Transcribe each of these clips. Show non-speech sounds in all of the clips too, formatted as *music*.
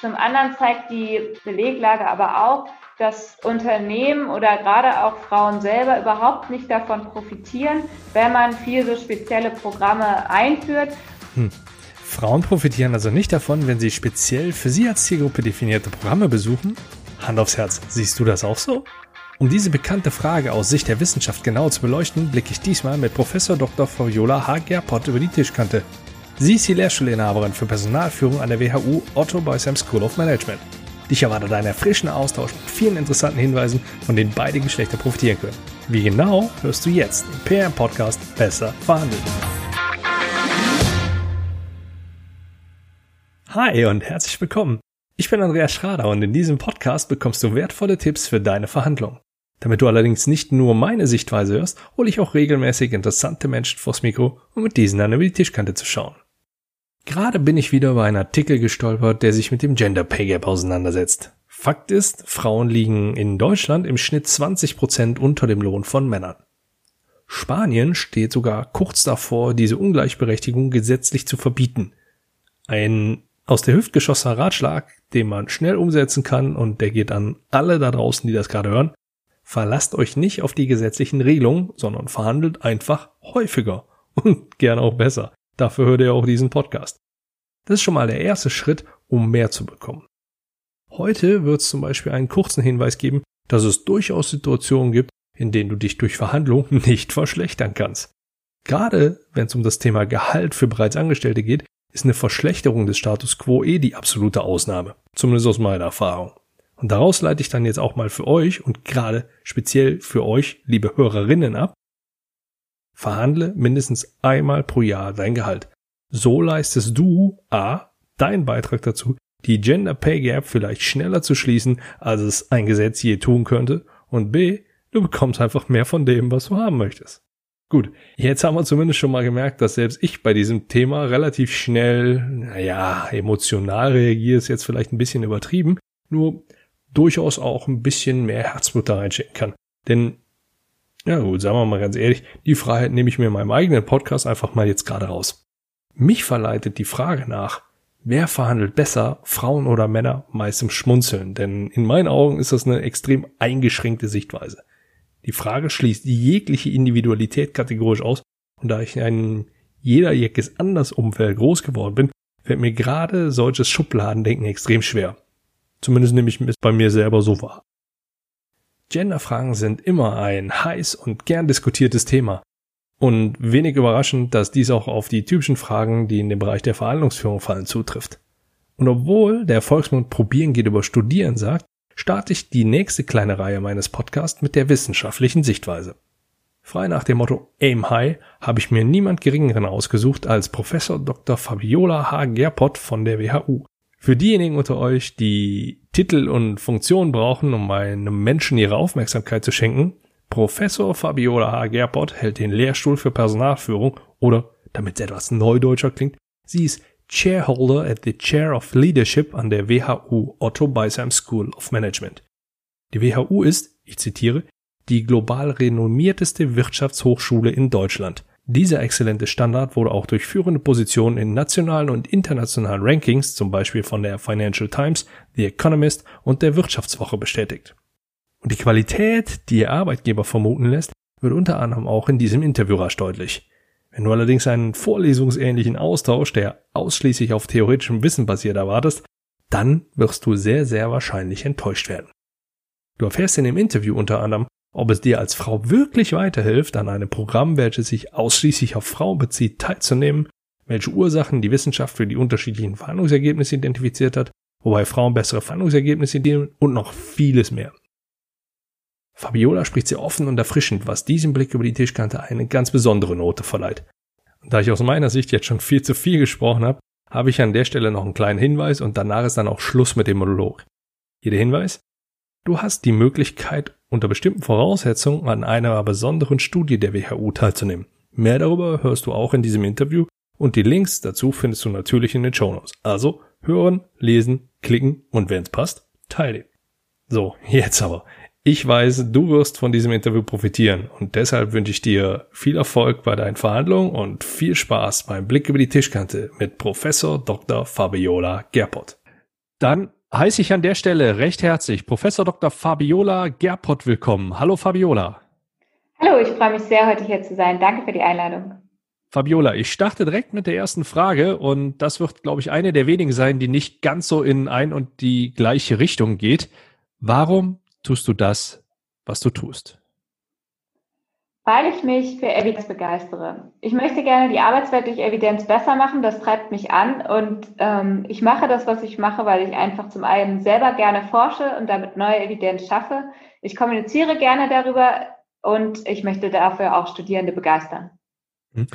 Zum anderen zeigt die Beleglage aber auch, dass Unternehmen oder gerade auch Frauen selber überhaupt nicht davon profitieren, wenn man viel so spezielle Programme einführt. Hm. Frauen profitieren also nicht davon, wenn sie speziell für sie als Zielgruppe definierte Programme besuchen? Hand aufs Herz, siehst du das auch so? Um diese bekannte Frage aus Sicht der Wissenschaft genau zu beleuchten, blicke ich diesmal mit Professor Dr. Fabiola H. Gerpott über die Tischkante. Sie ist die Lehrstuhlinhaberin für Personalführung an der WHU Otto Boysam School of Management. Dich erwartet ein erfrischender Austausch mit vielen interessanten Hinweisen, von denen beide Geschlechter profitieren können. Wie genau, hörst du jetzt im PM Podcast Besser verhandeln. Hi und herzlich willkommen. Ich bin Andreas Schrader und in diesem Podcast bekommst du wertvolle Tipps für deine Verhandlung. Damit du allerdings nicht nur meine Sichtweise hörst, hole ich auch regelmäßig interessante Menschen vors Mikro, um mit diesen dann über die Tischkante zu schauen. Gerade bin ich wieder über einen Artikel gestolpert, der sich mit dem Gender Pay Gap auseinandersetzt. Fakt ist, Frauen liegen in Deutschland im Schnitt 20 Prozent unter dem Lohn von Männern. Spanien steht sogar kurz davor, diese Ungleichberechtigung gesetzlich zu verbieten. Ein aus der Hüfte geschossener Ratschlag, den man schnell umsetzen kann und der geht an alle da draußen, die das gerade hören. Verlasst euch nicht auf die gesetzlichen Regelungen, sondern verhandelt einfach häufiger und *laughs* gerne auch besser. Dafür hört ihr auch diesen Podcast. Das ist schon mal der erste Schritt, um mehr zu bekommen. Heute wird es zum Beispiel einen kurzen Hinweis geben, dass es durchaus Situationen gibt, in denen du dich durch Verhandlungen *laughs* nicht verschlechtern kannst. Gerade wenn es um das Thema Gehalt für bereits Angestellte geht, ist eine Verschlechterung des Status quo eh die absolute Ausnahme. Zumindest aus meiner Erfahrung. Und daraus leite ich dann jetzt auch mal für euch und gerade speziell für euch, liebe Hörerinnen, ab. Verhandle mindestens einmal pro Jahr dein Gehalt. So leistest du A, deinen Beitrag dazu, die Gender Pay Gap vielleicht schneller zu schließen, als es ein Gesetz je tun könnte, und B, du bekommst einfach mehr von dem, was du haben möchtest. Gut, jetzt haben wir zumindest schon mal gemerkt, dass selbst ich bei diesem Thema relativ schnell, naja, emotional reagiere, ist jetzt vielleicht ein bisschen übertrieben, nur durchaus auch ein bisschen mehr Herzblut da reinschicken kann. Denn, ja gut, sagen wir mal ganz ehrlich, die Freiheit nehme ich mir in meinem eigenen Podcast einfach mal jetzt gerade raus. Mich verleitet die Frage nach, wer verhandelt besser, Frauen oder Männer, meist im Schmunzeln, denn in meinen Augen ist das eine extrem eingeschränkte Sichtweise. Die Frage schließt jegliche Individualität kategorisch aus und da ich in einem jeder jeckes anders Umfeld groß geworden bin, fällt mir gerade solches Schubladendenken extrem schwer. Zumindest nehme ich es bei mir selber so wahr. Genderfragen sind immer ein heiß und gern diskutiertes Thema. Und wenig überraschend, dass dies auch auf die typischen Fragen, die in den Bereich der Verhandlungsführung fallen, zutrifft. Und obwohl der Volksmund probieren geht über studieren sagt, starte ich die nächste kleine Reihe meines Podcasts mit der wissenschaftlichen Sichtweise. Frei nach dem Motto Aim High habe ich mir niemand geringeren ausgesucht als Professor Dr. Fabiola H. Gerpott von der WHU. Für diejenigen unter euch, die Titel und Funktionen brauchen, um einem Menschen ihre Aufmerksamkeit zu schenken, Professor Fabiola H. Gerpott hält den Lehrstuhl für Personalführung oder, damit es etwas neudeutscher klingt, sie ist Chairholder at the Chair of Leadership an der WHU Otto Beisheim School of Management. Die WHU ist, ich zitiere, die global renommierteste Wirtschaftshochschule in Deutschland. Dieser exzellente Standard wurde auch durch führende Positionen in nationalen und internationalen Rankings, zum Beispiel von der Financial Times, The Economist und der Wirtschaftswoche bestätigt. Und die Qualität, die ihr Arbeitgeber vermuten lässt, wird unter anderem auch in diesem Interview rasch deutlich. Wenn du allerdings einen vorlesungsähnlichen Austausch, der ausschließlich auf theoretischem Wissen basiert, erwartest, dann wirst du sehr, sehr wahrscheinlich enttäuscht werden. Du erfährst in dem Interview unter anderem, ob es dir als Frau wirklich weiterhilft, an einem Programm, welches sich ausschließlich auf Frauen bezieht, teilzunehmen, welche Ursachen die Wissenschaft für die unterschiedlichen Verhandlungsergebnisse identifiziert hat, wobei Frauen bessere Verhandlungsergebnisse dienen und noch vieles mehr. Fabiola spricht sehr offen und erfrischend, was diesem Blick über die Tischkante eine ganz besondere Note verleiht. Da ich aus meiner Sicht jetzt schon viel zu viel gesprochen habe, habe ich an der Stelle noch einen kleinen Hinweis und danach ist dann auch Schluss mit dem Monolog. Hier der Hinweis? Du hast die Möglichkeit, unter bestimmten Voraussetzungen an einer besonderen Studie der WHU teilzunehmen. Mehr darüber hörst du auch in diesem Interview und die Links dazu findest du natürlich in den Show Notes. Also hören, lesen, klicken und wenn es passt, teile. So, jetzt aber. Ich weiß, du wirst von diesem Interview profitieren und deshalb wünsche ich dir viel Erfolg bei deinen Verhandlungen und viel Spaß beim Blick über die Tischkante mit Professor Dr. Fabiola Gerpott. Dann heiße ich an der Stelle recht herzlich Professor Dr. Fabiola Gerpott willkommen. Hallo Fabiola. Hallo, ich freue mich sehr, heute hier zu sein. Danke für die Einladung. Fabiola, ich starte direkt mit der ersten Frage und das wird, glaube ich, eine der wenigen sein, die nicht ganz so in ein und die gleiche Richtung geht. Warum tust du das, was du tust? Weil ich mich für Evidenz begeistere. Ich möchte gerne die Arbeitswelt durch Evidenz besser machen, das treibt mich an und ähm, ich mache das, was ich mache, weil ich einfach zum einen selber gerne forsche und damit neue Evidenz schaffe. Ich kommuniziere gerne darüber und ich möchte dafür auch Studierende begeistern. Hm.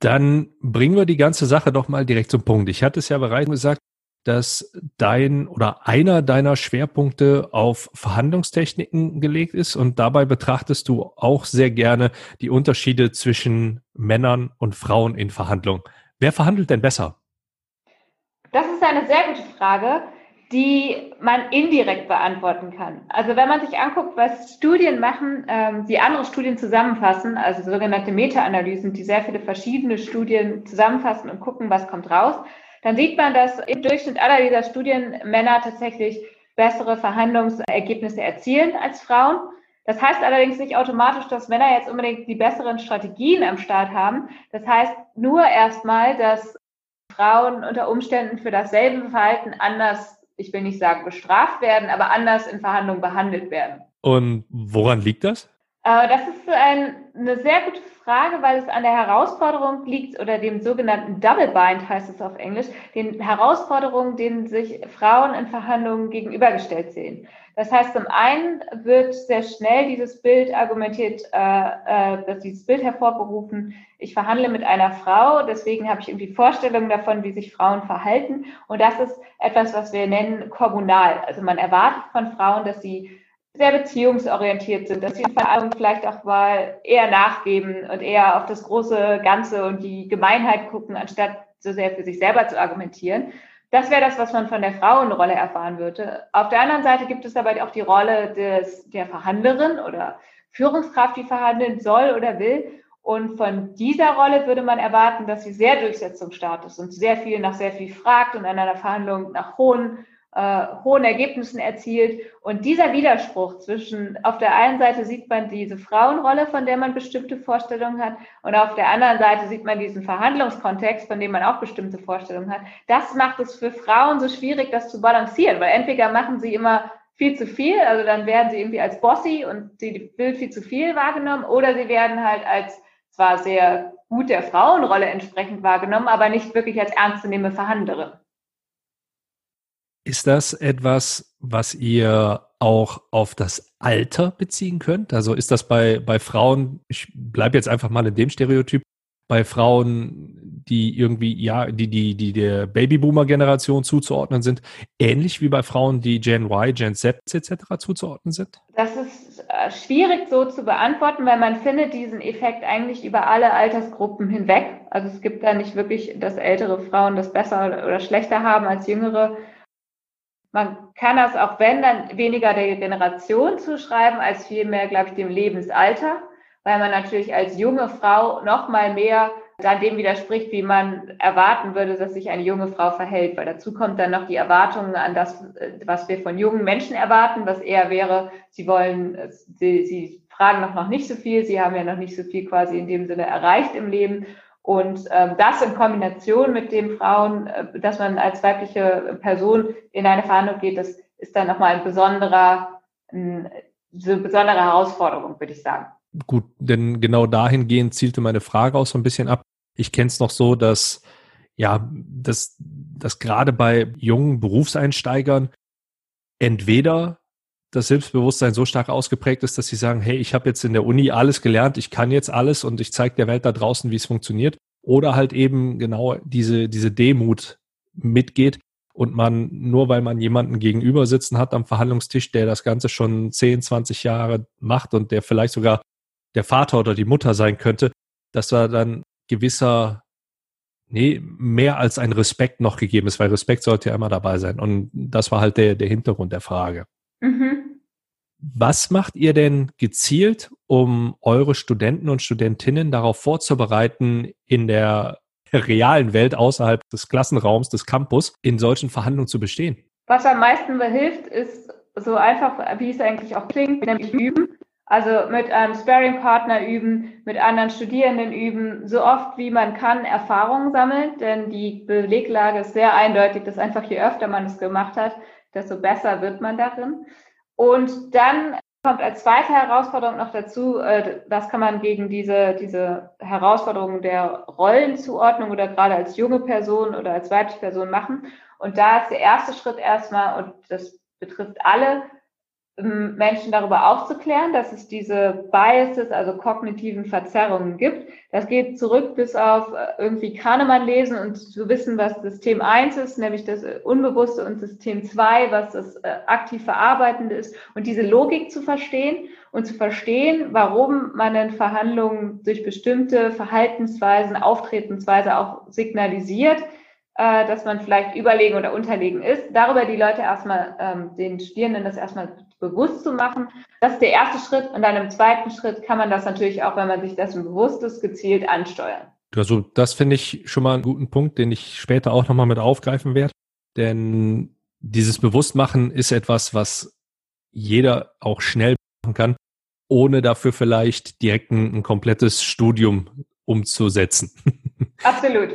Dann bringen wir die ganze Sache doch mal direkt zum Punkt. Ich hatte es ja bereits gesagt, dass dein oder einer deiner Schwerpunkte auf Verhandlungstechniken gelegt ist und dabei betrachtest du auch sehr gerne die Unterschiede zwischen Männern und Frauen in Verhandlungen. Wer verhandelt denn besser? Das ist eine sehr gute Frage die man indirekt beantworten kann. Also wenn man sich anguckt, was Studien machen, ähm, die andere Studien zusammenfassen, also sogenannte Meta-Analysen, die sehr viele verschiedene Studien zusammenfassen und gucken, was kommt raus, dann sieht man, dass im Durchschnitt aller dieser Studien Männer tatsächlich bessere Verhandlungsergebnisse erzielen als Frauen. Das heißt allerdings nicht automatisch, dass Männer jetzt unbedingt die besseren Strategien am Start haben. Das heißt nur erstmal, dass Frauen unter Umständen für dasselbe Verhalten anders ich will nicht sagen bestraft werden, aber anders in Verhandlungen behandelt werden. Und woran liegt das? Äh, das ist ein, eine sehr gute Frage, weil es an der Herausforderung liegt oder dem sogenannten Double Bind heißt es auf Englisch, den Herausforderungen, denen sich Frauen in Verhandlungen gegenübergestellt sehen. Das heißt, zum einen wird sehr schnell dieses Bild argumentiert, äh, äh, dass dieses Bild hervorgerufen, ich verhandle mit einer Frau, deswegen habe ich irgendwie Vorstellungen davon, wie sich Frauen verhalten. Und das ist etwas, was wir nennen kommunal. Also man erwartet von Frauen, dass sie sehr beziehungsorientiert sind, dass sie in Verhandlungen vielleicht auch mal eher nachgeben und eher auf das große Ganze und die Gemeinheit gucken, anstatt so sehr für sich selber zu argumentieren. Das wäre das, was man von der Frauenrolle erfahren würde. Auf der anderen Seite gibt es aber auch die Rolle des, der Verhandlerin oder Führungskraft, die verhandeln soll oder will. Und von dieser Rolle würde man erwarten, dass sie sehr durchsetzungsstark ist und sehr viel nach sehr viel fragt und an einer Verhandlung nach hohen äh, hohen Ergebnissen erzielt. Und dieser Widerspruch zwischen, auf der einen Seite sieht man diese Frauenrolle, von der man bestimmte Vorstellungen hat, und auf der anderen Seite sieht man diesen Verhandlungskontext, von dem man auch bestimmte Vorstellungen hat. Das macht es für Frauen so schwierig, das zu balancieren, weil entweder machen sie immer viel zu viel, also dann werden sie irgendwie als Bossy und sie will viel zu viel wahrgenommen, oder sie werden halt als zwar sehr gut der Frauenrolle entsprechend wahrgenommen, aber nicht wirklich als ernstzunehmende Verhandlerin. Ist das etwas, was ihr auch auf das Alter beziehen könnt? Also ist das bei, bei Frauen, ich bleibe jetzt einfach mal in dem Stereotyp, bei Frauen, die irgendwie, ja, die, die, die der Babyboomer-Generation zuzuordnen sind, ähnlich wie bei Frauen, die Gen Y, Gen Z etc. zuzuordnen sind? Das ist äh, schwierig so zu beantworten, weil man findet diesen Effekt eigentlich über alle Altersgruppen hinweg. Also es gibt da nicht wirklich, dass ältere Frauen das besser oder schlechter haben als jüngere man kann das auch wenn, dann weniger der Generation zuschreiben, als vielmehr, glaube ich, dem Lebensalter, weil man natürlich als junge Frau noch mal mehr dann dem widerspricht, wie man erwarten würde, dass sich eine junge Frau verhält. Weil dazu kommt dann noch die Erwartungen an das, was wir von jungen Menschen erwarten, was eher wäre, sie wollen, sie, sie fragen noch, noch nicht so viel, sie haben ja noch nicht so viel quasi in dem Sinne erreicht im Leben und ähm, das in Kombination mit den Frauen, äh, dass man als weibliche Person in eine Verhandlung geht, das ist dann nochmal ein besonderer, ein, eine besondere Herausforderung, würde ich sagen. Gut, denn genau dahingehend zielte meine Frage auch so ein bisschen ab. Ich kenne es noch so, dass ja, dass, dass gerade bei jungen Berufseinsteigern entweder das Selbstbewusstsein so stark ausgeprägt ist, dass sie sagen, hey, ich habe jetzt in der Uni alles gelernt, ich kann jetzt alles und ich zeige der Welt da draußen, wie es funktioniert. Oder halt eben genau diese, diese Demut mitgeht und man, nur weil man jemanden gegenüber sitzen hat am Verhandlungstisch, der das Ganze schon 10, 20 Jahre macht und der vielleicht sogar der Vater oder die Mutter sein könnte, dass da dann gewisser, nee, mehr als ein Respekt noch gegeben ist, weil Respekt sollte ja immer dabei sein. Und das war halt der, der Hintergrund der Frage. Mhm. Was macht ihr denn gezielt, um eure Studenten und Studentinnen darauf vorzubereiten, in der *laughs* realen Welt außerhalb des Klassenraums, des Campus, in solchen Verhandlungen zu bestehen? Was am meisten hilft, ist so einfach, wie es eigentlich auch klingt, nämlich üben. Also mit einem Sparing-Partner üben, mit anderen Studierenden üben, so oft wie man kann Erfahrungen sammeln, denn die Beleglage ist sehr eindeutig, dass einfach je öfter man es gemacht hat, desto besser wird man darin. Und dann kommt als zweite Herausforderung noch dazu, äh, was kann man gegen diese, diese Herausforderung der Rollenzuordnung oder gerade als junge Person oder als weibliche Person machen. Und da ist der erste Schritt erstmal, und das betrifft alle, Menschen darüber aufzuklären, dass es diese Biases, also kognitiven Verzerrungen gibt. Das geht zurück bis auf äh, irgendwie Kahnemann lesen und zu wissen, was System 1 ist, nämlich das äh, Unbewusste und System 2, was das äh, aktiv Verarbeitende ist und diese Logik zu verstehen und zu verstehen, warum man in Verhandlungen durch bestimmte Verhaltensweisen, Auftretensweise auch signalisiert, dass man vielleicht überlegen oder unterlegen ist. Darüber die Leute erstmal, ähm, den Studierenden das erstmal bewusst zu machen. Das ist der erste Schritt. Und dann im zweiten Schritt kann man das natürlich auch, wenn man sich dessen bewusst ist, gezielt ansteuern. Also das finde ich schon mal einen guten Punkt, den ich später auch nochmal mit aufgreifen werde. Denn dieses Bewusstmachen ist etwas, was jeder auch schnell machen kann, ohne dafür vielleicht direkt ein, ein komplettes Studium umzusetzen. *laughs* Absolut,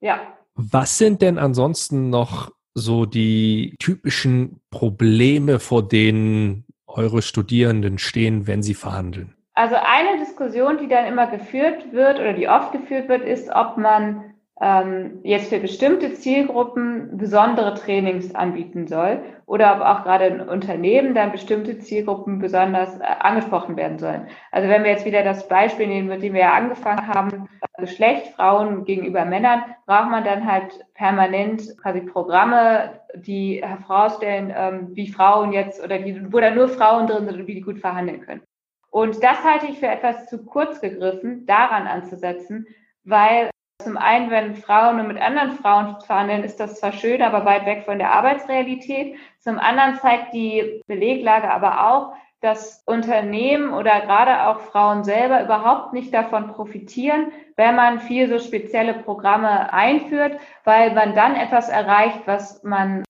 ja. Was sind denn ansonsten noch so die typischen Probleme, vor denen eure Studierenden stehen, wenn sie verhandeln? Also eine Diskussion, die dann immer geführt wird oder die oft geführt wird, ist, ob man ähm, jetzt für bestimmte Zielgruppen besondere Trainings anbieten soll oder ob auch gerade in Unternehmen dann bestimmte Zielgruppen besonders äh, angesprochen werden sollen. Also wenn wir jetzt wieder das Beispiel nehmen, mit dem wir ja angefangen haben, Geschlecht, Frauen gegenüber Männern, braucht man dann halt permanent quasi Programme, die herausstellen, ähm, wie Frauen jetzt oder die, wo da nur Frauen drin sind und wie die gut verhandeln können. Und das halte ich für etwas zu kurz gegriffen, daran anzusetzen, weil zum einen, wenn Frauen nur mit anderen Frauen verhandeln, ist das zwar schön, aber weit weg von der Arbeitsrealität. Zum anderen zeigt die Beleglage aber auch, dass Unternehmen oder gerade auch Frauen selber überhaupt nicht davon profitieren, wenn man viel so spezielle Programme einführt, weil man dann etwas erreicht, was man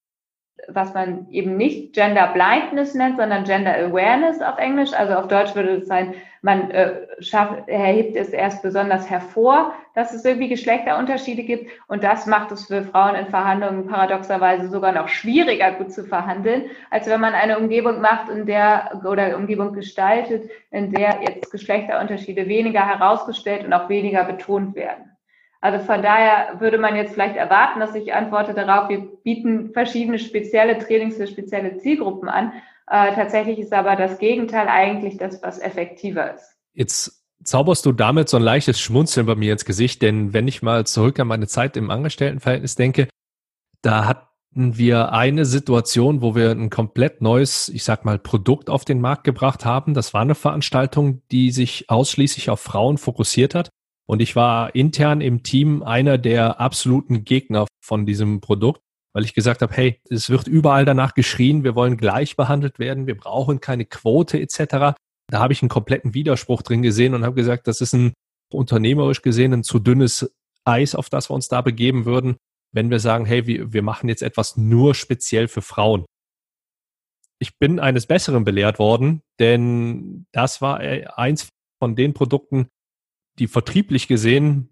was man eben nicht Gender Blindness nennt, sondern Gender Awareness auf Englisch. Also auf Deutsch würde es sein, man äh, schafft, erhebt es erst besonders hervor, dass es irgendwie Geschlechterunterschiede gibt. Und das macht es für Frauen in Verhandlungen paradoxerweise sogar noch schwieriger, gut zu verhandeln, als wenn man eine Umgebung macht, in der oder Umgebung gestaltet, in der jetzt Geschlechterunterschiede weniger herausgestellt und auch weniger betont werden. Also von daher würde man jetzt vielleicht erwarten, dass ich antworte darauf, wir bieten verschiedene spezielle Trainings für spezielle Zielgruppen an. Äh, tatsächlich ist aber das Gegenteil eigentlich das, was effektiver ist. Jetzt zauberst du damit so ein leichtes Schmunzeln bei mir ins Gesicht, denn wenn ich mal zurück an meine Zeit im Angestelltenverhältnis denke, da hatten wir eine Situation, wo wir ein komplett neues, ich sag mal, Produkt auf den Markt gebracht haben. Das war eine Veranstaltung, die sich ausschließlich auf Frauen fokussiert hat. Und ich war intern im Team einer der absoluten Gegner von diesem Produkt, weil ich gesagt habe, hey, es wird überall danach geschrien, wir wollen gleich behandelt werden, wir brauchen keine Quote etc. Da habe ich einen kompletten Widerspruch drin gesehen und habe gesagt, das ist ein unternehmerisch gesehen ein zu dünnes Eis, auf das wir uns da begeben würden, wenn wir sagen, hey, wir, wir machen jetzt etwas nur speziell für Frauen. Ich bin eines Besseren belehrt worden, denn das war eins von den Produkten, die vertrieblich gesehen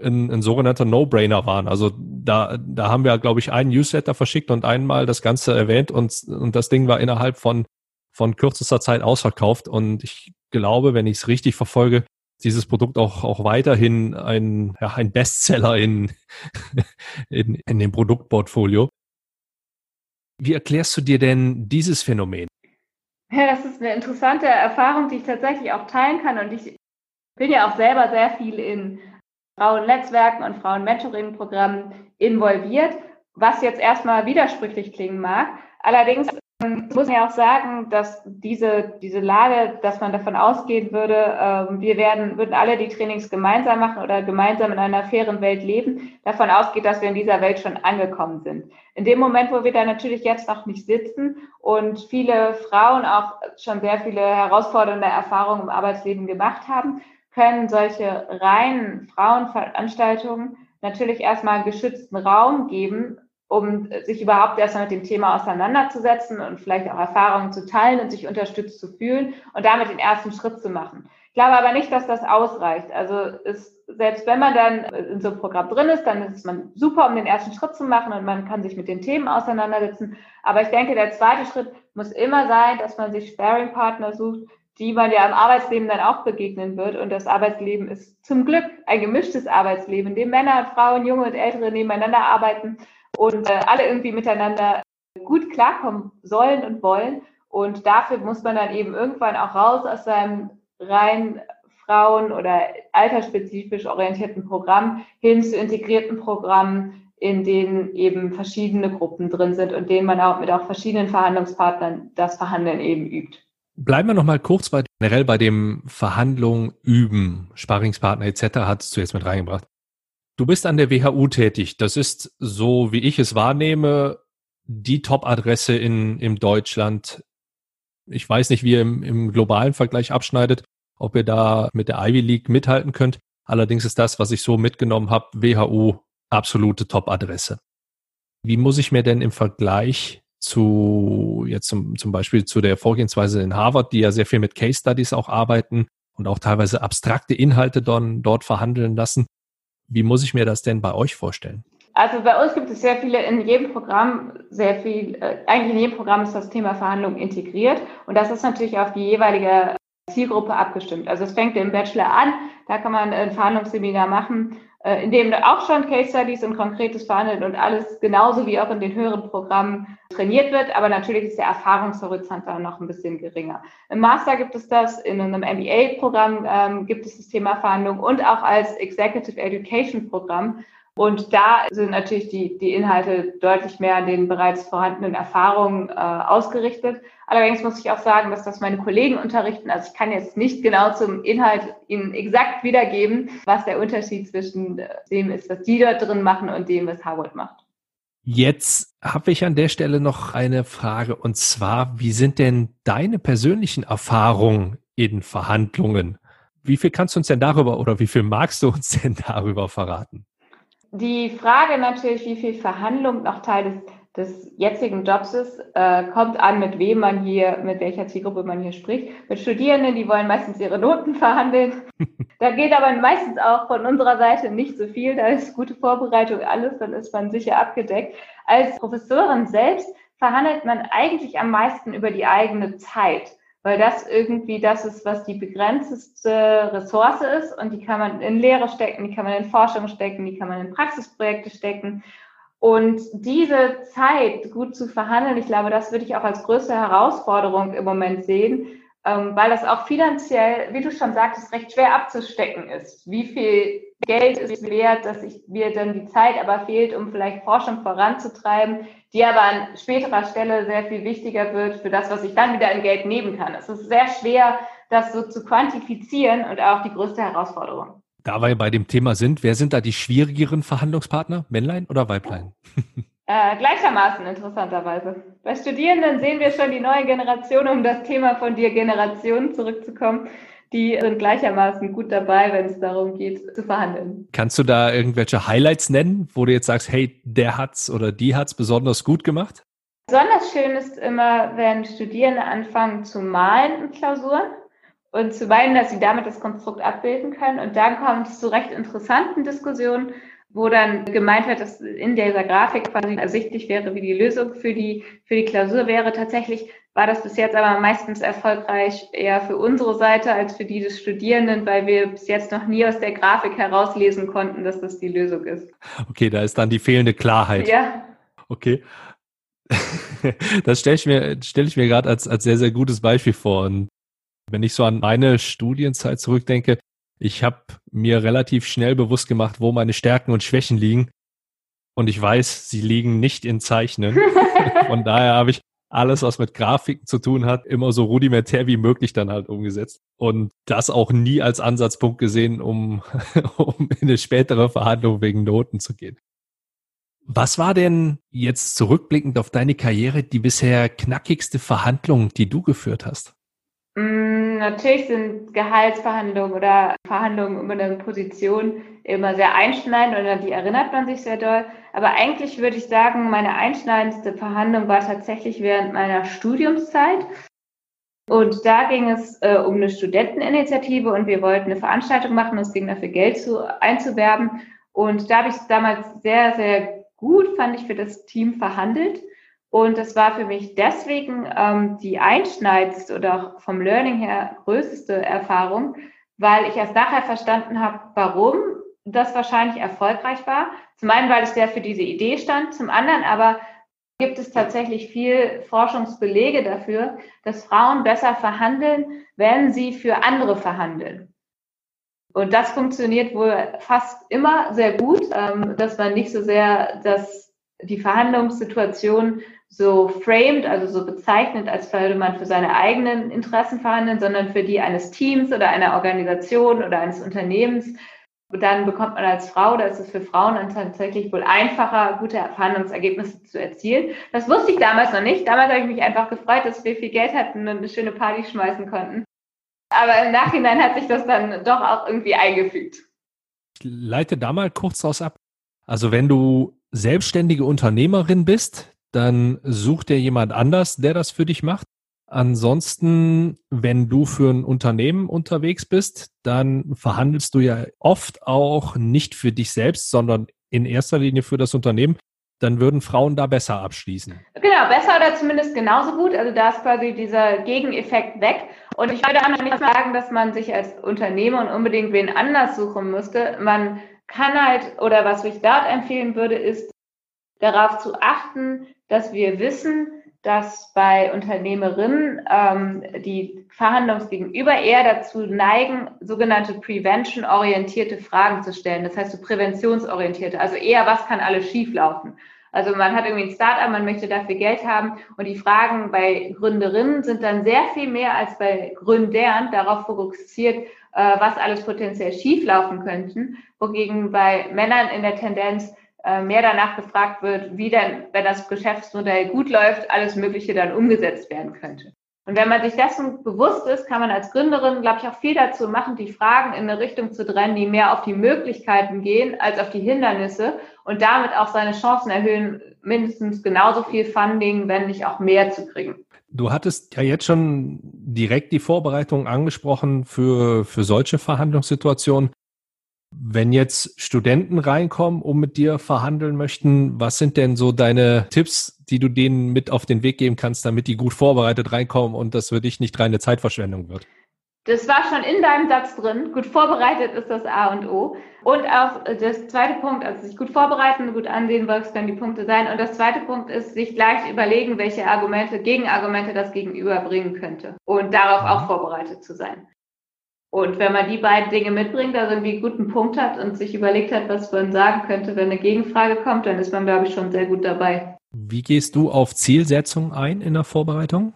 ein, ein sogenannter No-Brainer waren. Also da, da haben wir, glaube ich, einen Newsletter verschickt und einmal das Ganze erwähnt und, und das Ding war innerhalb von, von kürzester Zeit ausverkauft. Und ich glaube, wenn ich es richtig verfolge, dieses Produkt auch, auch weiterhin ein, ja, ein Bestseller in, *laughs* in, in dem Produktportfolio. Wie erklärst du dir denn dieses Phänomen? Ja, das ist eine interessante Erfahrung, die ich tatsächlich auch teilen kann. Und ich bin ja auch selber sehr viel in Frauennetzwerken und Frauen-Mentoring-Programmen involviert, was jetzt erstmal widersprüchlich klingen mag. Allerdings ähm, muss man ja auch sagen, dass diese, diese Lage, dass man davon ausgehen würde, äh, wir werden, würden alle die Trainings gemeinsam machen oder gemeinsam in einer fairen Welt leben, davon ausgeht, dass wir in dieser Welt schon angekommen sind. In dem Moment, wo wir da natürlich jetzt noch nicht sitzen und viele Frauen auch schon sehr viele herausfordernde Erfahrungen im Arbeitsleben gemacht haben, können solche reinen Frauenveranstaltungen natürlich erstmal geschützten Raum geben, um sich überhaupt erstmal mit dem Thema auseinanderzusetzen und vielleicht auch Erfahrungen zu teilen und sich unterstützt zu fühlen und damit den ersten Schritt zu machen. Ich glaube aber nicht, dass das ausreicht. Also ist, selbst wenn man dann in so einem Programm drin ist, dann ist man super, um den ersten Schritt zu machen und man kann sich mit den Themen auseinandersetzen. Aber ich denke, der zweite Schritt muss immer sein, dass man sich Sparing-Partner sucht, die man ja im Arbeitsleben dann auch begegnen wird. Und das Arbeitsleben ist zum Glück ein gemischtes Arbeitsleben, in dem Männer, Frauen, Junge und Ältere nebeneinander arbeiten und äh, alle irgendwie miteinander gut klarkommen sollen und wollen. Und dafür muss man dann eben irgendwann auch raus aus seinem rein Frauen- oder altersspezifisch orientierten Programm hin zu integrierten Programmen, in denen eben verschiedene Gruppen drin sind und denen man auch mit auch verschiedenen Verhandlungspartnern das Verhandeln eben übt. Bleiben wir noch mal kurz bei generell bei dem Verhandlungen üben, Sparringspartner etc. hattest du jetzt mit reingebracht. Du bist an der WHU tätig. Das ist, so wie ich es wahrnehme, die Top-Adresse in, in Deutschland. Ich weiß nicht, wie ihr im, im globalen Vergleich abschneidet, ob ihr da mit der Ivy League mithalten könnt. Allerdings ist das, was ich so mitgenommen habe, WHU absolute Top-Adresse. Wie muss ich mir denn im Vergleich zu jetzt zum, zum Beispiel zu der Vorgehensweise in Harvard, die ja sehr viel mit Case Studies auch arbeiten und auch teilweise abstrakte Inhalte dort, dort verhandeln lassen, wie muss ich mir das denn bei euch vorstellen? Also bei uns gibt es sehr viele, in jedem Programm sehr viel, äh, eigentlich in jedem Programm ist das Thema Verhandlung integriert und das ist natürlich auf die jeweilige Zielgruppe abgestimmt. Also es fängt im Bachelor an, da kann man ein Verhandlungsseminar machen, in dem auch schon Case Studies und konkretes Verhandeln und alles genauso wie auch in den höheren Programmen trainiert wird, aber natürlich ist der Erfahrungshorizont da noch ein bisschen geringer. Im Master gibt es das, in einem MBA-Programm ähm, gibt es das Thema Verhandlung und auch als Executive Education Programm und da sind natürlich die, die Inhalte deutlich mehr an den bereits vorhandenen Erfahrungen äh, ausgerichtet. Allerdings muss ich auch sagen, dass das meine Kollegen unterrichten. Also ich kann jetzt nicht genau zum Inhalt Ihnen exakt wiedergeben, was der Unterschied zwischen äh, dem ist, was die dort drin machen und dem, was Harvard macht. Jetzt habe ich an der Stelle noch eine Frage und zwar, wie sind denn deine persönlichen Erfahrungen in Verhandlungen? Wie viel kannst du uns denn darüber oder wie viel magst du uns denn *laughs* darüber verraten? Die Frage natürlich, wie viel Verhandlung noch Teil des, des jetzigen Jobs ist, äh, kommt an, mit wem man hier, mit welcher Zielgruppe man hier spricht. Mit Studierenden, die wollen meistens ihre Noten *laughs* verhandeln. da geht aber meistens auch von unserer Seite nicht so viel. Da ist gute Vorbereitung alles, dann ist man sicher abgedeckt. Als Professorin selbst verhandelt man eigentlich am meisten über die eigene Zeit weil das irgendwie das ist, was die begrenzteste Ressource ist und die kann man in Lehre stecken, die kann man in Forschung stecken, die kann man in Praxisprojekte stecken. Und diese Zeit gut zu verhandeln, ich glaube, das würde ich auch als größte Herausforderung im Moment sehen, ähm, weil das auch finanziell, wie du schon sagtest, recht schwer abzustecken ist. Wie viel Geld ist wert, dass ich, mir dann die Zeit aber fehlt, um vielleicht Forschung voranzutreiben, die aber an späterer Stelle sehr viel wichtiger wird für das, was ich dann wieder in Geld nehmen kann. Es ist sehr schwer, das so zu quantifizieren und auch die größte Herausforderung. Da wir bei dem Thema sind, wer sind da die schwierigeren Verhandlungspartner? Männlein oder Weiblein? *laughs* Äh, gleichermaßen interessanterweise. Bei Studierenden sehen wir schon die neue Generation, um das Thema von dir Generationen zurückzukommen. Die sind gleichermaßen gut dabei, wenn es darum geht, zu verhandeln. Kannst du da irgendwelche Highlights nennen, wo du jetzt sagst, hey, der hat's oder die hat's besonders gut gemacht? Besonders schön ist immer, wenn Studierende anfangen zu malen in Klausuren und zu meinen, dass sie damit das Konstrukt abbilden können. Und dann kommt es zu recht interessanten Diskussionen, wo dann gemeint wird, dass in dieser Grafik quasi ersichtlich wäre, wie die Lösung für die, für die Klausur wäre. Tatsächlich war das bis jetzt aber meistens erfolgreich eher für unsere Seite als für die des Studierenden, weil wir bis jetzt noch nie aus der Grafik herauslesen konnten, dass das die Lösung ist. Okay, da ist dann die fehlende Klarheit. Ja. Okay. *laughs* Das stelle ich mir, stelle ich mir gerade als, als sehr, sehr gutes Beispiel vor. Und wenn ich so an meine Studienzeit zurückdenke, ich habe mir relativ schnell bewusst gemacht, wo meine Stärken und Schwächen liegen. Und ich weiß, sie liegen nicht in Zeichnen. *laughs* Von daher habe ich alles, was mit Grafiken zu tun hat, immer so rudimentär wie möglich dann halt umgesetzt. Und das auch nie als Ansatzpunkt gesehen, um, *laughs* um in eine spätere Verhandlung wegen Noten zu gehen. Was war denn jetzt zurückblickend auf deine Karriere die bisher knackigste Verhandlung, die du geführt hast? Mm, natürlich sind Gehaltsverhandlungen oder Verhandlungen über eine Position immer sehr einschneidend an die erinnert man sich sehr doll. Aber eigentlich würde ich sagen, meine einschneidendste Verhandlung war tatsächlich während meiner Studiumszeit. Und da ging es äh, um eine Studenteninitiative und wir wollten eine Veranstaltung machen. Es ging dafür Geld zu, einzuwerben. Und da habe ich damals sehr, sehr gut, fand ich, für das Team verhandelt. Und das war für mich deswegen ähm, die einschneidendste oder vom Learning her größte Erfahrung, weil ich erst nachher verstanden habe, warum das wahrscheinlich erfolgreich war. Zum einen, weil ich sehr für diese Idee stand, zum anderen aber gibt es tatsächlich viel Forschungsbelege dafür, dass Frauen besser verhandeln, wenn sie für andere verhandeln. Und das funktioniert wohl fast immer sehr gut, ähm, dass man nicht so sehr dass die Verhandlungssituation so framed, also so bezeichnet, als würde man für seine eigenen Interessen verhandeln, sondern für die eines Teams oder einer Organisation oder eines Unternehmens. Und dann bekommt man als Frau, da ist es für Frauen dann tatsächlich wohl einfacher, gute Verhandlungsergebnisse zu erzielen. Das wusste ich damals noch nicht. Damals habe ich mich einfach gefreut, dass wir viel Geld hatten und eine schöne Party schmeißen konnten. Aber im Nachhinein hat sich das dann doch auch irgendwie eingefügt. Ich leite da mal kurz raus ab. Also wenn du selbstständige Unternehmerin bist, dann sucht dir jemand anders, der das für dich macht. Ansonsten, wenn du für ein Unternehmen unterwegs bist, dann verhandelst du ja oft auch nicht für dich selbst, sondern in erster Linie für das Unternehmen. Dann würden Frauen da besser abschließen. Genau, besser oder zumindest genauso gut. Also da ist quasi dieser Gegeneffekt weg. Und ich würde auch nicht sagen, dass man sich als Unternehmer unbedingt wen anders suchen müsste. Man kann halt, oder was ich dort empfehlen würde, ist darauf zu achten, dass wir wissen, dass bei Unternehmerinnen ähm, die Verhandlungsgegenüber eher dazu neigen, sogenannte prevention-orientierte Fragen zu stellen. Das heißt so präventionsorientierte, also eher, was kann alles schieflaufen? Also man hat irgendwie ein Startup, man möchte dafür Geld haben und die Fragen bei Gründerinnen sind dann sehr viel mehr als bei Gründern darauf fokussiert, äh, was alles potenziell schieflaufen könnten, wogegen bei Männern in der Tendenz mehr danach gefragt wird, wie denn, wenn das Geschäftsmodell gut läuft, alles Mögliche dann umgesetzt werden könnte. Und wenn man sich dessen bewusst ist, kann man als Gründerin, glaube ich, auch viel dazu machen, die Fragen in eine Richtung zu trennen, die mehr auf die Möglichkeiten gehen als auf die Hindernisse und damit auch seine Chancen erhöhen, mindestens genauso viel Funding, wenn nicht auch mehr zu kriegen. Du hattest ja jetzt schon direkt die Vorbereitung angesprochen für, für solche Verhandlungssituationen. Wenn jetzt Studenten reinkommen und mit dir verhandeln möchten, was sind denn so deine Tipps, die du denen mit auf den Weg geben kannst, damit die gut vorbereitet reinkommen und das für dich nicht reine Zeitverschwendung wird? Das war schon in deinem Satz drin. Gut vorbereitet ist das A und O. Und auch das zweite Punkt, also sich gut vorbereiten, gut ansehen, was können die Punkte sein. Und das zweite Punkt ist, sich gleich überlegen, welche Argumente, Gegenargumente das Gegenüber bringen könnte. Und darauf auch vorbereitet zu sein. Und wenn man die beiden Dinge mitbringt, also irgendwie einen guten Punkt hat und sich überlegt hat, was man sagen könnte, wenn eine Gegenfrage kommt, dann ist man, glaube ich, schon sehr gut dabei. Wie gehst du auf Zielsetzung ein in der Vorbereitung?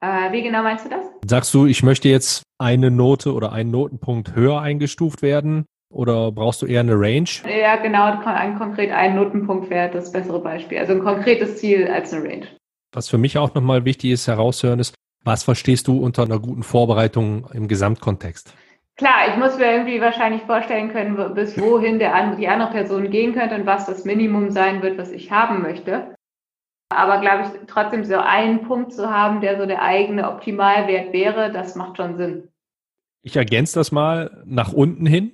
Äh, wie genau meinst du das? Sagst du, ich möchte jetzt eine Note oder einen Notenpunkt höher eingestuft werden? Oder brauchst du eher eine Range? Ja, genau, ein konkret ein Notenpunkt wäre das bessere Beispiel. Also ein konkretes Ziel als eine Range. Was für mich auch nochmal wichtig ist herauszuhören ist, was verstehst du unter einer guten Vorbereitung im Gesamtkontext? Klar, ich muss mir irgendwie wahrscheinlich vorstellen können, bis wohin der, die andere Person gehen könnte und was das Minimum sein wird, was ich haben möchte. Aber glaube ich, trotzdem so einen Punkt zu haben, der so der eigene Optimalwert wäre, das macht schon Sinn. Ich ergänze das mal nach unten hin.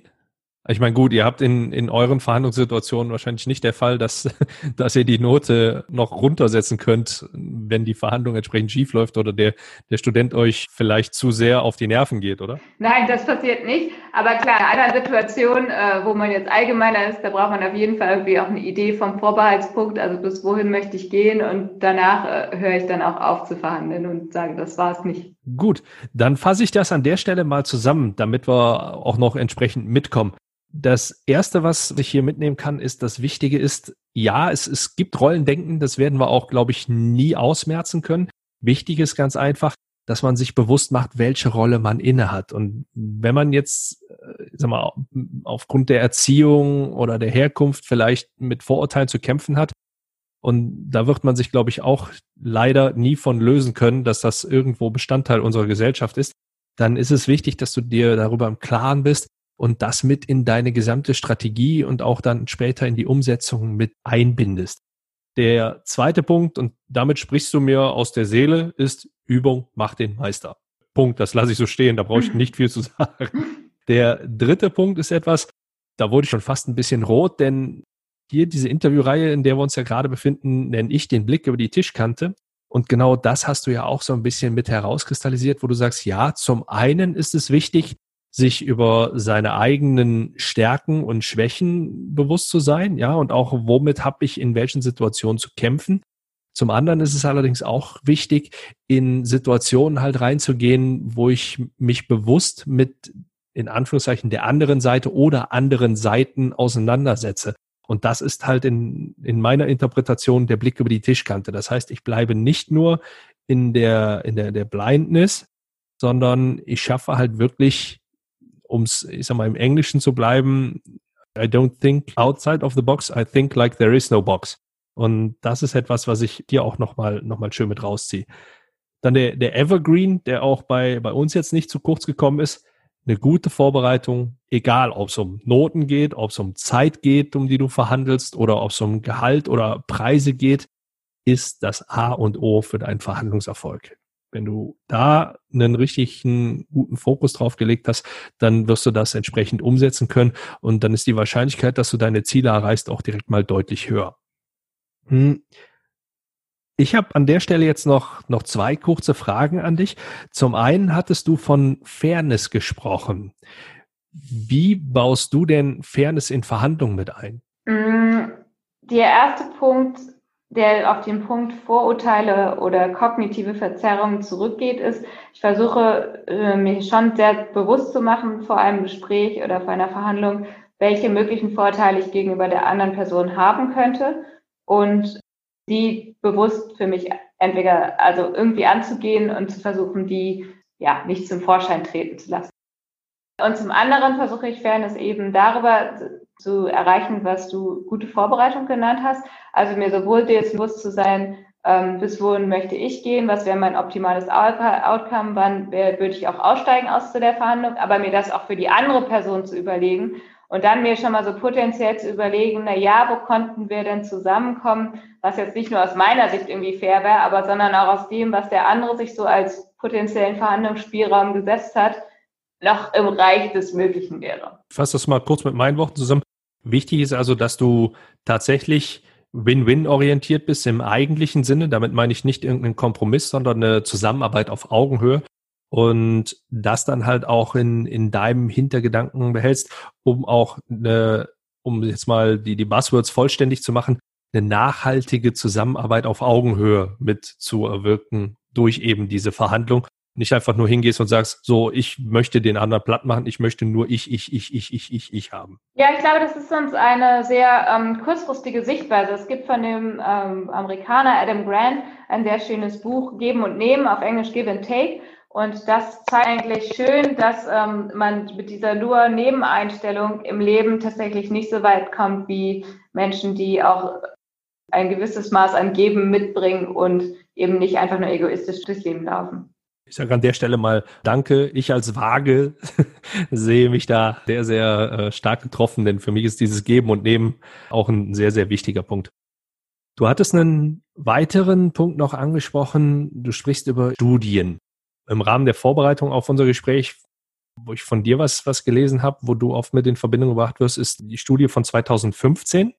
Ich meine, gut, ihr habt in, in euren Verhandlungssituationen wahrscheinlich nicht der Fall, dass, *laughs* dass ihr die Note noch runtersetzen könnt, wenn die Verhandlung entsprechend schief läuft oder der, der Student euch vielleicht zu sehr auf die Nerven geht, oder? Nein, das passiert nicht. Aber klar, in einer Situation, äh, wo man jetzt allgemeiner ist, da braucht man auf jeden Fall irgendwie auch eine Idee vom Vorbehaltspunkt, also bis wohin möchte ich gehen und danach äh, höre ich dann auch auf zu verhandeln und sage, das war es nicht. Gut, dann fasse ich das an der Stelle mal zusammen, damit wir auch noch entsprechend mitkommen. Das erste, was ich hier mitnehmen kann, ist, das Wichtige ist, ja, es, es gibt Rollendenken, das werden wir auch, glaube ich, nie ausmerzen können. Wichtig ist ganz einfach, dass man sich bewusst macht, welche Rolle man inne hat. Und wenn man jetzt, äh, sag mal, aufgrund der Erziehung oder der Herkunft vielleicht mit Vorurteilen zu kämpfen hat, und da wird man sich, glaube ich, auch leider nie von lösen können, dass das irgendwo Bestandteil unserer Gesellschaft ist, dann ist es wichtig, dass du dir darüber im Klaren bist und das mit in deine gesamte Strategie und auch dann später in die Umsetzung mit einbindest. Der zweite Punkt, und damit sprichst du mir aus der Seele, ist Übung macht den Meister. Punkt, das lasse ich so stehen, da brauche ich nicht viel zu sagen. Der dritte Punkt ist etwas, da wurde ich schon fast ein bisschen rot, denn hier diese Interviewreihe, in der wir uns ja gerade befinden, nenne ich den Blick über die Tischkante. Und genau das hast du ja auch so ein bisschen mit herauskristallisiert, wo du sagst, ja, zum einen ist es wichtig, sich über seine eigenen Stärken und Schwächen bewusst zu sein, ja, und auch womit habe ich in welchen Situationen zu kämpfen. Zum anderen ist es allerdings auch wichtig, in Situationen halt reinzugehen, wo ich mich bewusst mit in Anführungszeichen der anderen Seite oder anderen Seiten auseinandersetze. Und das ist halt in, in meiner Interpretation der Blick über die Tischkante. Das heißt, ich bleibe nicht nur in der, in der, der Blindness, sondern ich schaffe halt wirklich, ums, ich sag mal, im Englischen zu bleiben, I don't think outside of the box, I think like there is no box. Und das ist etwas, was ich dir auch nochmal noch mal schön mit rausziehe. Dann der, der Evergreen, der auch bei, bei uns jetzt nicht zu kurz gekommen ist, eine gute Vorbereitung, egal ob es um Noten geht, ob es um Zeit geht, um die du verhandelst oder ob es um Gehalt oder Preise geht, ist das A und O für deinen Verhandlungserfolg. Wenn du da einen richtigen guten Fokus drauf gelegt hast, dann wirst du das entsprechend umsetzen können und dann ist die Wahrscheinlichkeit, dass du deine Ziele erreichst, auch direkt mal deutlich höher. Hm. Ich habe an der Stelle jetzt noch, noch zwei kurze Fragen an dich. Zum einen hattest du von Fairness gesprochen. Wie baust du denn Fairness in Verhandlungen mit ein? Mm, der erste Punkt, der auf den Punkt Vorurteile oder kognitive Verzerrungen zurückgeht, ist, ich versuche äh, mir schon sehr bewusst zu machen vor einem Gespräch oder vor einer Verhandlung, welche möglichen Vorteile ich gegenüber der anderen Person haben könnte und die bewusst für mich entweder also irgendwie anzugehen und zu versuchen, die ja nicht zum Vorschein treten zu lassen. Und zum anderen versuche ich Fairness eben darüber zu erreichen, was du gute Vorbereitung genannt hast. Also mir sowohl dir jetzt bewusst zu sein, ähm, bis wohin möchte ich gehen, was wäre mein optimales Outcome, wann würde ich auch aussteigen aus der Verhandlung, aber mir das auch für die andere Person zu überlegen und dann mir schon mal so potenziell zu überlegen, na ja, wo konnten wir denn zusammenkommen, was jetzt nicht nur aus meiner Sicht irgendwie fair wäre, aber sondern auch aus dem, was der andere sich so als potenziellen Verhandlungsspielraum gesetzt hat, noch im Reich des Möglichen wäre. Ich fasse das mal kurz mit meinen Worten zusammen. Wichtig ist also, dass du tatsächlich Win-Win orientiert bist im eigentlichen Sinne. Damit meine ich nicht irgendeinen Kompromiss, sondern eine Zusammenarbeit auf Augenhöhe und das dann halt auch in, in deinem Hintergedanken behältst, um auch eine, um jetzt mal die, die Buzzwords vollständig zu machen, eine nachhaltige Zusammenarbeit auf Augenhöhe mit zu erwirken durch eben diese Verhandlung. Nicht einfach nur hingehst und sagst, so, ich möchte den anderen platt machen, ich möchte nur ich, ich, ich, ich, ich, ich, ich haben. Ja, ich glaube, das ist uns eine sehr ähm, kurzfristige Sichtweise. Es gibt von dem ähm, Amerikaner Adam Grant ein sehr schönes Buch, Geben und Nehmen, auf Englisch Give and Take. Und das zeigt eigentlich schön, dass ähm, man mit dieser nur Nebeneinstellung im Leben tatsächlich nicht so weit kommt wie Menschen, die auch ein gewisses Maß an Geben mitbringen und eben nicht einfach nur egoistisch durchs Leben laufen. Ich sage an der Stelle mal Danke. Ich als Waage *laughs* sehe mich da sehr, sehr äh, stark getroffen, denn für mich ist dieses Geben und Nehmen auch ein sehr, sehr wichtiger Punkt. Du hattest einen weiteren Punkt noch angesprochen. Du sprichst über Studien im Rahmen der Vorbereitung auf unser Gespräch, wo ich von dir was, was gelesen habe, wo du oft mit in Verbindung gebracht wirst, ist die Studie von 2015.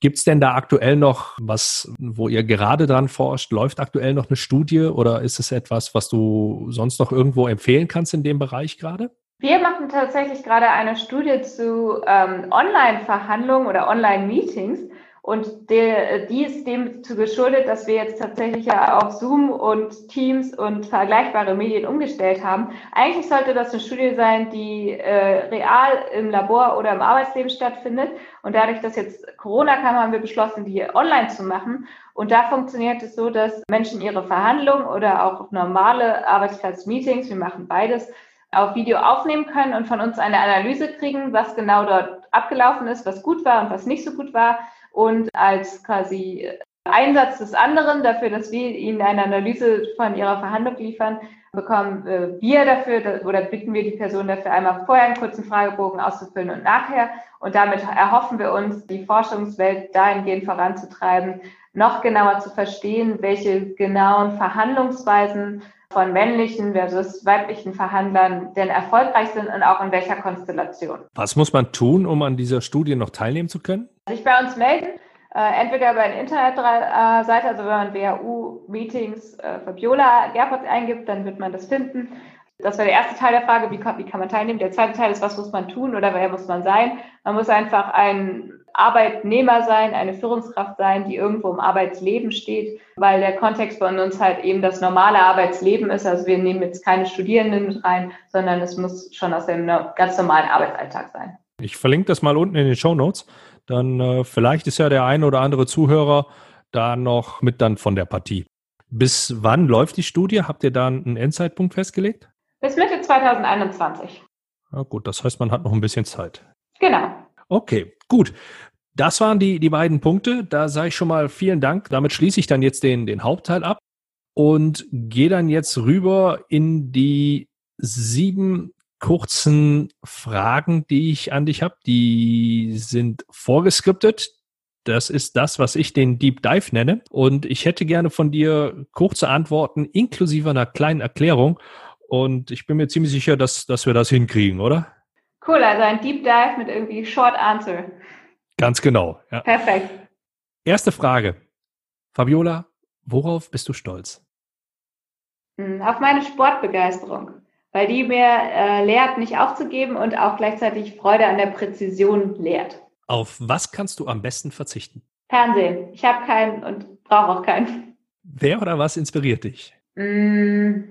Gibt es denn da aktuell noch was, wo ihr gerade dran forscht? Läuft aktuell noch eine Studie oder ist es etwas, was du sonst noch irgendwo empfehlen kannst in dem Bereich gerade? Wir machen tatsächlich gerade eine Studie zu ähm, Online-Verhandlungen oder Online-Meetings und der, die ist dem zu geschuldet, dass wir jetzt tatsächlich ja auf Zoom und Teams und vergleichbare Medien umgestellt haben. Eigentlich sollte das eine Studie sein, die äh, real im Labor oder im Arbeitsleben stattfindet. Und dadurch, dass jetzt Corona kam, haben wir beschlossen, die online zu machen. Und da funktioniert es so, dass Menschen ihre Verhandlungen oder auch normale Arbeitsplatzmeetings, wir machen beides, auf Video aufnehmen können und von uns eine Analyse kriegen, was genau dort abgelaufen ist, was gut war und was nicht so gut war und als quasi Einsatz des anderen, dafür, dass wir Ihnen eine Analyse von Ihrer Verhandlung liefern, bekommen äh, wir dafür oder bitten wir die Person dafür einmal vorher einen kurzen Fragebogen auszufüllen und nachher. Und damit erhoffen wir uns, die Forschungswelt dahingehend voranzutreiben, noch genauer zu verstehen, welche genauen Verhandlungsweisen von männlichen versus weiblichen Verhandlern denn erfolgreich sind und auch in welcher Konstellation. Was muss man tun, um an dieser Studie noch teilnehmen zu können? Sich bei uns melden, äh, entweder über eine Internetseite, also wenn man WHU-Meetings äh, für Biola Airport eingibt, dann wird man das finden. Das war der erste Teil der Frage, wie kann, wie kann man teilnehmen? Der zweite Teil ist, was muss man tun oder wer muss man sein? Man muss einfach ein Arbeitnehmer sein, eine Führungskraft sein, die irgendwo im Arbeitsleben steht, weil der Kontext von uns halt eben das normale Arbeitsleben ist. Also wir nehmen jetzt keine Studierenden mit rein, sondern es muss schon aus dem ganz normalen Arbeitsalltag sein. Ich verlinke das mal unten in den Show Notes. Dann äh, vielleicht ist ja der eine oder andere Zuhörer da noch mit dann von der Partie. Bis wann läuft die Studie? Habt ihr da einen Endzeitpunkt festgelegt? Bis Mitte 2021. Ja, gut, das heißt, man hat noch ein bisschen Zeit. Genau. Okay, gut. Das waren die, die beiden Punkte. Da sage ich schon mal vielen Dank. Damit schließe ich dann jetzt den, den Hauptteil ab und gehe dann jetzt rüber in die sieben kurzen Fragen, die ich an dich habe. Die sind vorgeskriptet. Das ist das, was ich den Deep Dive nenne. Und ich hätte gerne von dir kurze Antworten inklusive einer kleinen Erklärung. Und ich bin mir ziemlich sicher, dass, dass wir das hinkriegen, oder? Cool, also ein Deep Dive mit irgendwie Short Answer. Ganz genau. Ja. Perfekt. Erste Frage. Fabiola, worauf bist du stolz? Hm, auf meine Sportbegeisterung weil die mir äh, lehrt, nicht aufzugeben und auch gleichzeitig Freude an der Präzision lehrt. Auf was kannst du am besten verzichten? Fernsehen. Ich habe keinen und brauche auch keinen. Wer oder was inspiriert dich? Mm,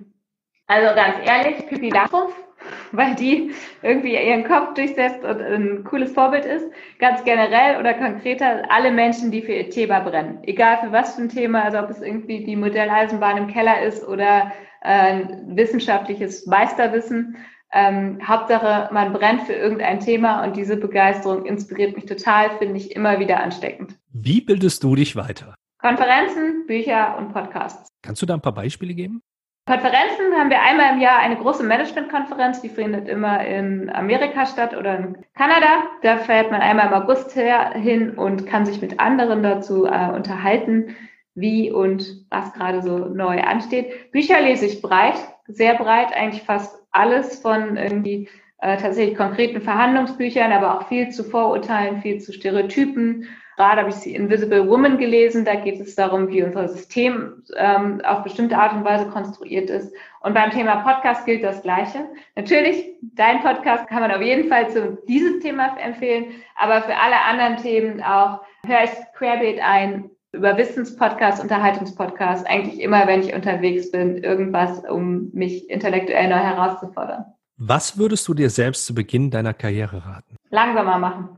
also ganz ehrlich, Pippi Langstrumpf, *laughs* weil die irgendwie ihren Kopf durchsetzt und ein cooles Vorbild ist. Ganz generell oder konkreter, alle Menschen, die für ihr Thema brennen. Egal für was für ein Thema, also ob es irgendwie die Modelleisenbahn im Keller ist oder äh, wissenschaftliches Meisterwissen. Ähm, Hauptsache, man brennt für irgendein Thema und diese Begeisterung inspiriert mich total, finde ich immer wieder ansteckend. Wie bildest du dich weiter? Konferenzen, Bücher und Podcasts. Kannst du da ein paar Beispiele geben? Konferenzen haben wir einmal im Jahr eine große Managementkonferenz, die findet immer in Amerika statt oder in Kanada. Da fährt man einmal im August hin und kann sich mit anderen dazu äh, unterhalten, wie und was gerade so neu ansteht. Bücher lese ich breit, sehr breit, eigentlich fast alles von irgendwie äh, tatsächlich konkreten Verhandlungsbüchern, aber auch viel zu Vorurteilen, viel zu Stereotypen. Gerade habe ich die Invisible Woman gelesen, da geht es darum, wie unser System ähm, auf bestimmte Art und Weise konstruiert ist. Und beim Thema Podcast gilt das Gleiche. Natürlich, dein Podcast kann man auf jeden Fall zu diesem Thema empfehlen, aber für alle anderen Themen auch höre ich querbeet ein, über Wissenspodcast, Unterhaltungspodcast, eigentlich immer, wenn ich unterwegs bin, irgendwas, um mich intellektuell neu herauszufordern. Was würdest du dir selbst zu Beginn deiner Karriere raten? Langsamer machen.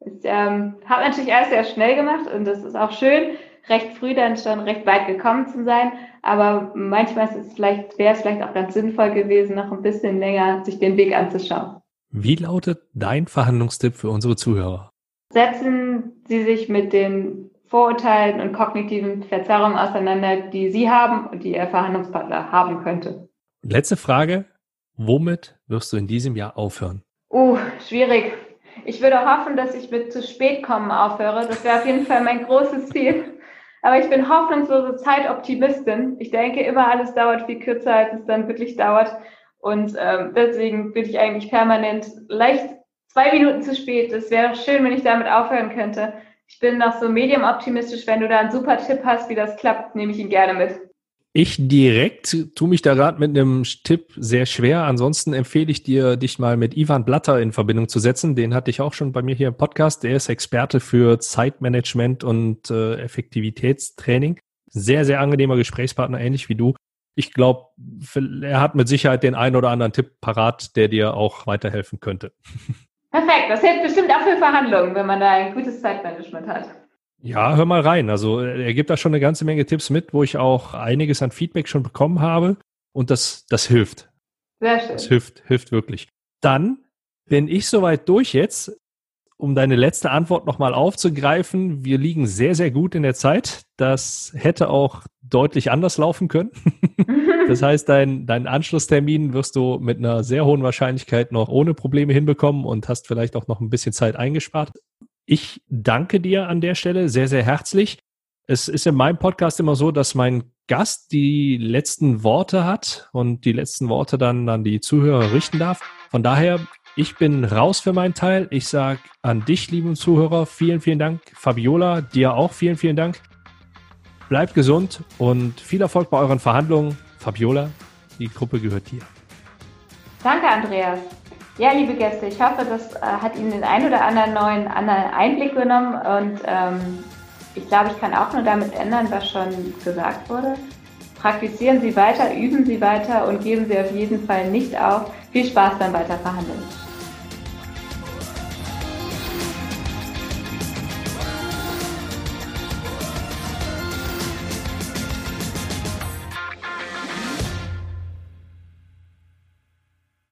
Ich ähm, habe natürlich alles sehr schnell gemacht und das ist auch schön, recht früh dann schon recht weit gekommen zu sein. Aber manchmal ist es vielleicht, wäre es vielleicht auch ganz sinnvoll gewesen, noch ein bisschen länger sich den Weg anzuschauen. Wie lautet dein Verhandlungstipp für unsere Zuhörer? Setzen Sie sich mit den Vorurteilen und kognitiven Verzerrungen auseinander, die Sie haben und die Ihr Verhandlungspartner haben könnte. Letzte Frage. Womit wirst du in diesem Jahr aufhören? Uh, schwierig. Ich würde hoffen, dass ich mit zu spät kommen aufhöre. Das wäre auf jeden Fall mein großes Ziel. Aber ich bin hoffnungslose Zeitoptimistin. Ich denke immer, alles dauert viel kürzer, als es dann wirklich dauert. Und ähm, deswegen bin ich eigentlich permanent leicht zwei Minuten zu spät. Es wäre schön, wenn ich damit aufhören könnte. Ich bin noch so medium optimistisch. Wenn du da einen super Tipp hast, wie das klappt, nehme ich ihn gerne mit. Ich direkt tue mich da gerade mit einem Tipp sehr schwer. Ansonsten empfehle ich dir, dich mal mit Ivan Blatter in Verbindung zu setzen. Den hatte ich auch schon bei mir hier im Podcast. Der ist Experte für Zeitmanagement und äh, Effektivitätstraining. Sehr, sehr angenehmer Gesprächspartner, ähnlich wie du. Ich glaube, er hat mit Sicherheit den einen oder anderen Tipp parat, der dir auch weiterhelfen könnte. *laughs* Perfekt, das hilft bestimmt auch für Verhandlungen, wenn man da ein gutes Zeitmanagement hat. Ja, hör mal rein. Also er gibt da schon eine ganze Menge Tipps mit, wo ich auch einiges an Feedback schon bekommen habe. Und das, das hilft. Sehr schön. Das hilft, hilft wirklich. Dann bin ich soweit durch jetzt, um deine letzte Antwort nochmal aufzugreifen. Wir liegen sehr, sehr gut in der Zeit. das hätte auch deutlich anders laufen können. *laughs* das heißt, dein, dein Anschlusstermin wirst du mit einer sehr hohen Wahrscheinlichkeit noch ohne Probleme hinbekommen und hast vielleicht auch noch ein bisschen Zeit eingespart. Ich danke dir an der Stelle sehr, sehr herzlich. Es ist in meinem Podcast immer so, dass mein Gast die letzten Worte hat und die letzten Worte dann an die Zuhörer richten darf. Von daher, ich bin raus für meinen Teil. Ich sage an dich, lieben Zuhörer, vielen, vielen Dank. Fabiola, dir auch vielen, vielen Dank. Bleibt gesund und viel Erfolg bei euren Verhandlungen. Fabiola, die Gruppe gehört dir. Danke, Andreas. Ja, liebe Gäste, ich hoffe, das äh, hat Ihnen den ein oder anderen neuen anderen Einblick genommen und ähm, ich glaube, ich kann auch nur damit ändern, was schon gesagt wurde. Praktizieren Sie weiter, üben Sie weiter und geben Sie auf jeden Fall nicht auf. Viel Spaß beim Weiterverhandeln.